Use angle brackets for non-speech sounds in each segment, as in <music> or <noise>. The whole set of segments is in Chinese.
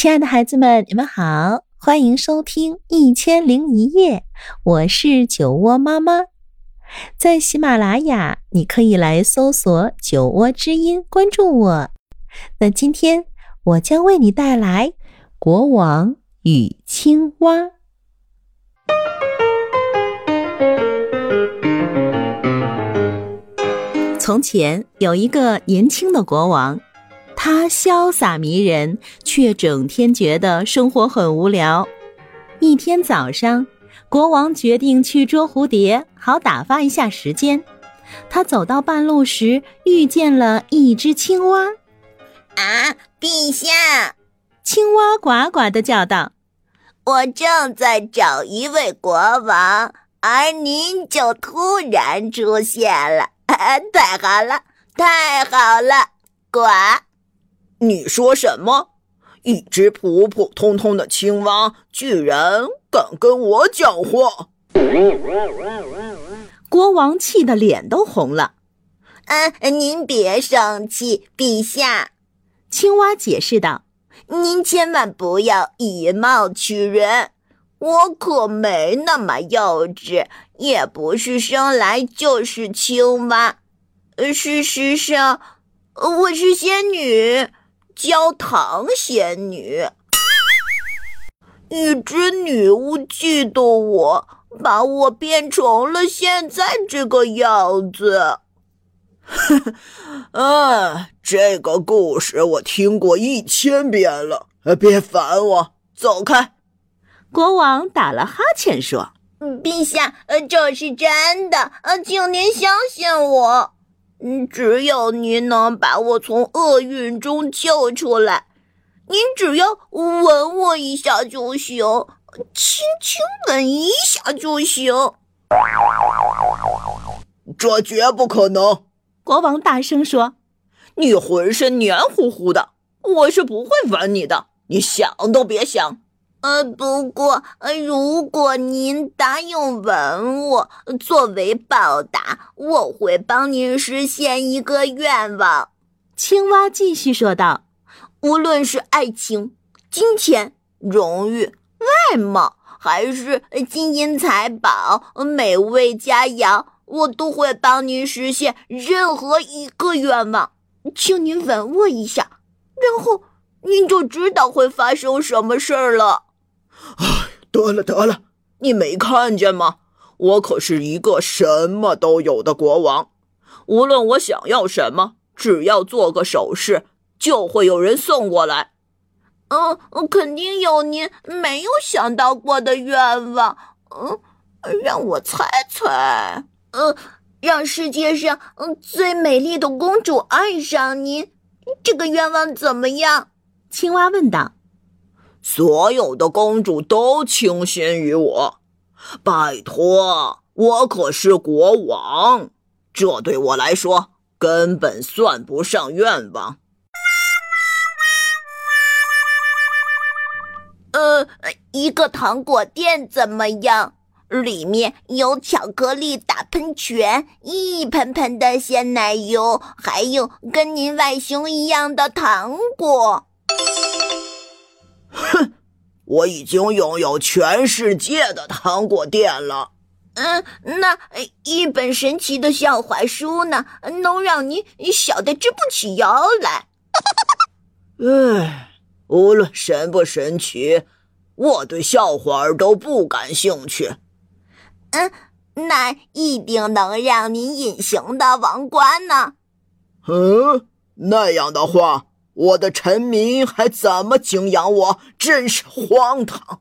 亲爱的孩子们，你们好，欢迎收听《一千零一夜》，我是酒窝妈妈。在喜马拉雅，你可以来搜索“酒窝之音”，关注我。那今天我将为你带来《国王与青蛙》。从前有一个年轻的国王。他潇洒迷人，却整天觉得生活很无聊。一天早上，国王决定去捉蝴蝶，好打发一下时间。他走到半路时，遇见了一只青蛙。“啊，陛下！”青蛙呱呱的叫道，“我正在找一位国王，而您就突然出现了，太好了，太好了！”呱。你说什么？一只普普通通的青蛙，居然敢跟我讲话！国王气得脸都红了。嗯，您别生气，陛下。青蛙解释道：“您千万不要以貌取人，我可没那么幼稚，也不是生来就是青蛙。事实上，我是仙女。”焦糖仙女，一只女巫嫉妒我，把我变成了现在这个样子。嗯，<laughs> 这个故事我听过一千遍了，别烦我，走开。国王打了哈欠说：“陛下，这是真的，请您相信我。”嗯，只要您能把我从厄运中救出来。您只要吻我一下就行，轻轻吻一下就行。这绝不可能！国王大声说：“你浑身黏糊糊的，我是不会吻你的，你想都别想。”呃，不过，呃，如果您答应吻我，作为报答，我会帮您实现一个愿望。”青蛙继续说道，“无论是爱情、金钱、荣誉、外貌，还是金银财宝、美味佳肴，我都会帮您实现任何一个愿望。请您吻我一下，然后您就知道会发生什么事儿了。”哎，得了得了，你没看见吗？我可是一个什么都有的国王，无论我想要什么，只要做个手势，就会有人送过来。嗯，肯定有您没有想到过的愿望。嗯，让我猜猜。呃，让世界上嗯最美丽的公主爱上您，这个愿望怎么样？青蛙问道。所有的公主都倾心于我，拜托，我可是国王，这对我来说根本算不上愿望。呃，一个糖果店怎么样？里面有巧克力大喷泉，一盆盆的鲜奶油，还有跟您外形一样的糖果。哼，我已经拥有全世界的糖果店了。嗯，那一本神奇的笑话书呢，能让你笑得直不起腰来。唉，无论神不神奇，我对笑话都不感兴趣。嗯，那一定能让你隐形的王冠呢。嗯，那样的话。我的臣民还怎么敬仰我？真是荒唐！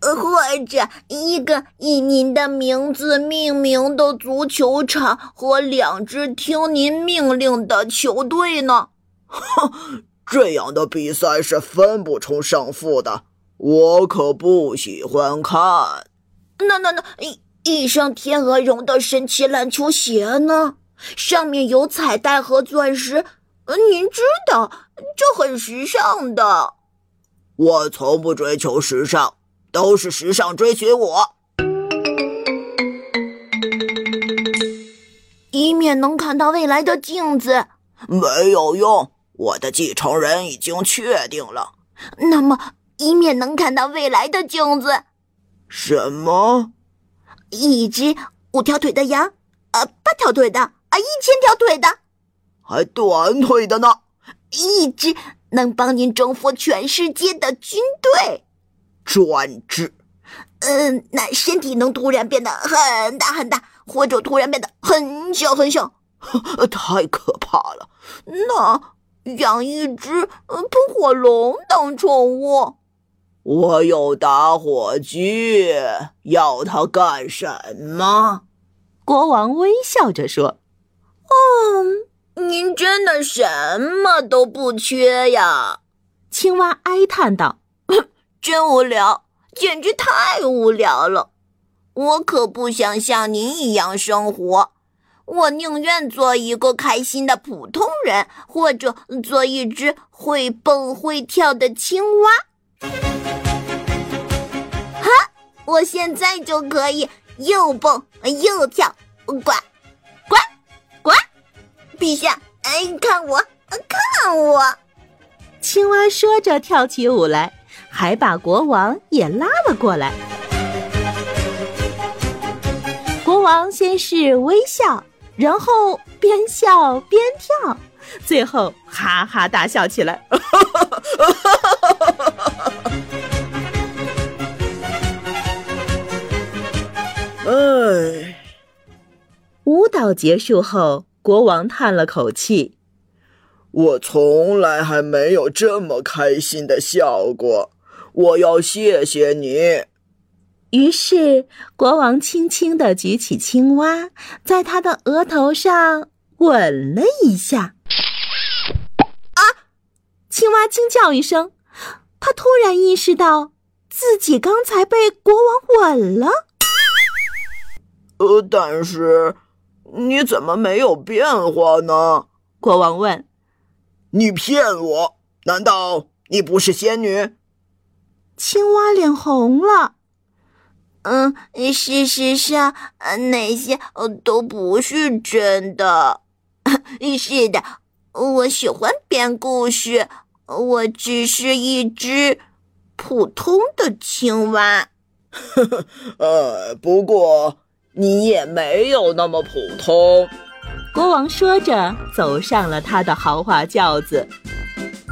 或者一个以您的名字命名的足球场和两支听您命令的球队呢？哼，<laughs> 这样的比赛是分不出胜负的，我可不喜欢看。那那那一一双天鹅绒的神奇篮球鞋呢？上面有彩带和钻石。您知道，这很时尚的。我从不追求时尚，都是时尚追寻我。一面能看到未来的镜子，没有用。我的继承人已经确定了。那么，一面能看到未来的镜子。什么？一只五条腿的羊？呃，八条腿的？啊，一千条腿的？还短腿的呢？一支能帮您征服全世界的军队？专制？嗯，那身体能突然变得很大很大，或者突然变得很小很小？<laughs> 太可怕了！那养一只喷火龙当宠物？我有打火机，要它干什么？国王微笑着说：“哦，您真的什么都不缺呀。”青蛙哀叹道：“ <laughs> 真无聊，简直太无聊了。我可不想像您一样生活。”我宁愿做一个开心的普通人，或者做一只会蹦会跳的青蛙。哈！我现在就可以又蹦又跳，呱呱呱！陛下，哎，看我，看我！青蛙说着跳起舞来，还把国王也拉了过来。国王先是微笑。然后边笑边跳，最后哈哈大笑起来。<laughs> 哎，舞蹈结束后，国王叹了口气：“我从来还没有这么开心的笑过。我要谢谢你。”于是，国王轻轻地举起青蛙，在他的额头上吻了一下。啊！青蛙惊叫一声，他突然意识到自己刚才被国王吻了。呃，但是你怎么没有变化呢？国王问。你骗我！难道你不是仙女？青蛙脸红了。嗯，事实上，那些都不是真的。<laughs> 是的，我喜欢编故事，我只是一只普通的青蛙。呵 <laughs> 呵呃，不过你也没有那么普通。国王说着，走上了他的豪华轿子。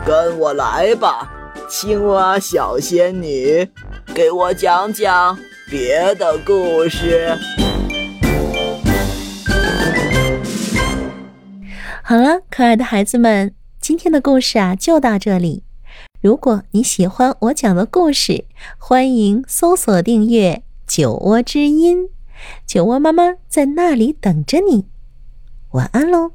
跟我来吧，青蛙小仙女，给我讲讲。别的故事。好了，可爱的孩子们，今天的故事啊就到这里。如果你喜欢我讲的故事，欢迎搜索订阅“酒窝之音”，酒窝妈妈在那里等着你。晚安喽。